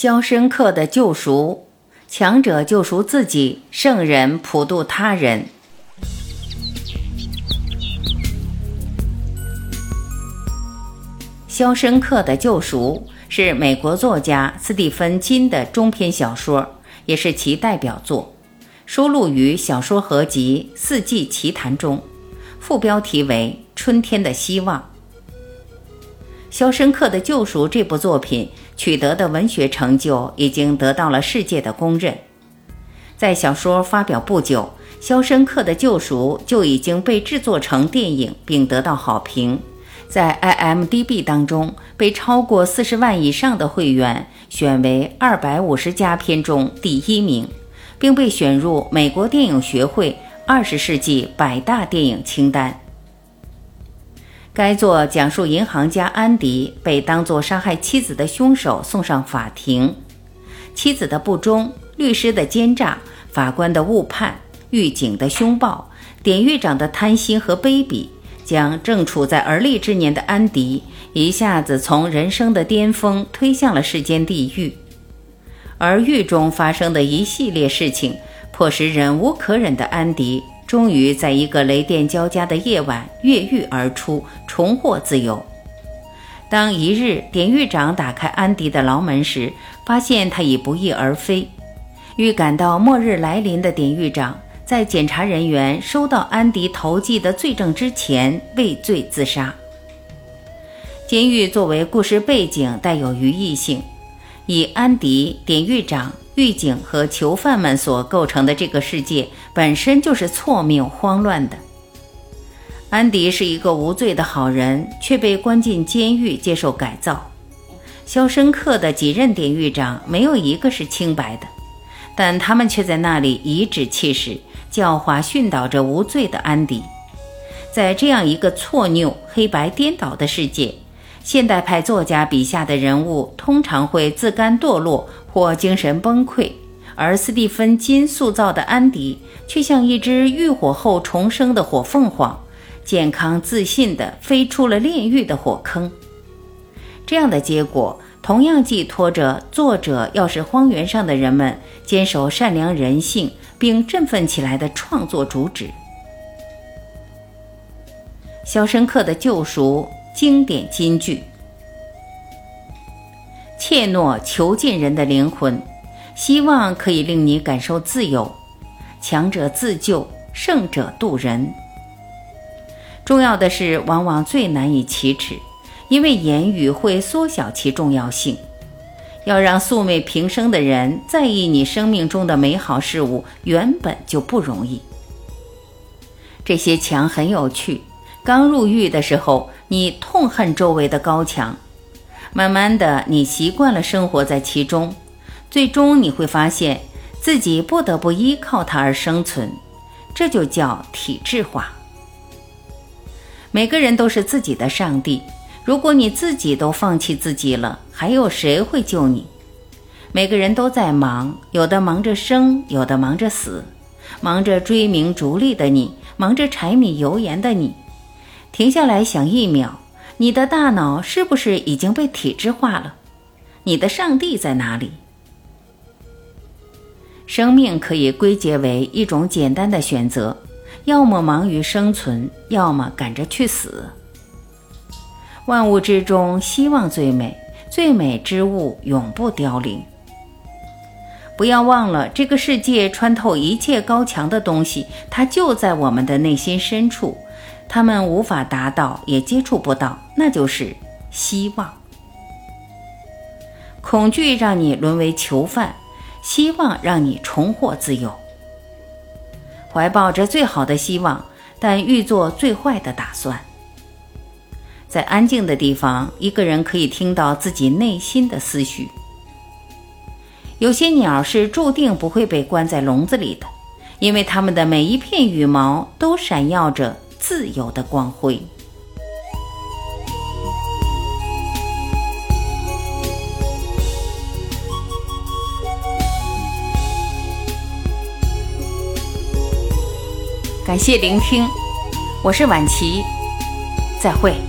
肖申克的救赎，强者救赎自己，圣人普渡他人。《肖申克的救赎》是美国作家斯蒂芬金的中篇小说，也是其代表作，收录于小说合集《四季奇谈》中，副标题为《春天的希望》。《肖申克的救赎》这部作品取得的文学成就已经得到了世界的公认。在小说发表不久，《肖申克的救赎》就已经被制作成电影，并得到好评。在 IMDB 当中，被超过四十万以上的会员选为二百五十佳片中第一名，并被选入美国电影学会二十世纪百大电影清单。该作讲述银行家安迪被当作杀害妻子的凶手送上法庭，妻子的不忠、律师的奸诈、法官的误判、狱警的凶暴、典狱长的贪心和卑鄙，将正处在而立之年的安迪一下子从人生的巅峰推向了世间地狱。而狱中发生的一系列事情，迫使忍无可忍的安迪。终于在一个雷电交加的夜晚越狱而出，重获自由。当一日典狱长打开安迪的牢门时，发现他已不翼而飞。预感到末日来临的典狱长，在检查人员收到安迪投寄的罪证之前畏罪自杀。监狱作为故事背景，带有寓意性，以安迪、典狱长。狱警和囚犯们所构成的这个世界本身就是错谬慌乱的。安迪是一个无罪的好人，却被关进监狱接受改造。肖申克的几任典狱长没有一个是清白的，但他们却在那里颐指气使，教化训导着无罪的安迪。在这样一个错谬、黑白颠倒的世界。现代派作家笔下的人物通常会自甘堕落或精神崩溃，而斯蒂芬金塑造的安迪却像一只浴火后重生的火凤凰，健康自信地飞出了炼狱的火坑。这样的结果同样寄托着作者要使荒原上的人们坚守善良人性并振奋起来的创作主旨。《肖申克的救赎》。经典金句：怯懦囚禁人的灵魂，希望可以令你感受自由。强者自救，胜者渡人。重要的是，往往最难以启齿，因为言语会缩小其重要性。要让素昧平生的人在意你生命中的美好事物，原本就不容易。这些墙很有趣。刚入狱的时候。你痛恨周围的高墙，慢慢的，你习惯了生活在其中，最终你会发现自己不得不依靠它而生存，这就叫体制化。每个人都是自己的上帝，如果你自己都放弃自己了，还有谁会救你？每个人都在忙，有的忙着生，有的忙着死，忙着追名逐利的你，忙着柴米油盐的你。停下来想一秒，你的大脑是不是已经被体制化了？你的上帝在哪里？生命可以归结为一种简单的选择：要么忙于生存，要么赶着去死。万物之中，希望最美，最美之物永不凋零。不要忘了，这个世界穿透一切高墙的东西，它就在我们的内心深处。他们无法达到，也接触不到，那就是希望。恐惧让你沦为囚犯，希望让你重获自由。怀抱着最好的希望，但预做最坏的打算。在安静的地方，一个人可以听到自己内心的思绪。有些鸟是注定不会被关在笼子里的，因为它们的每一片羽毛都闪耀着。自由的光辉。感谢聆听，我是晚琪，再会。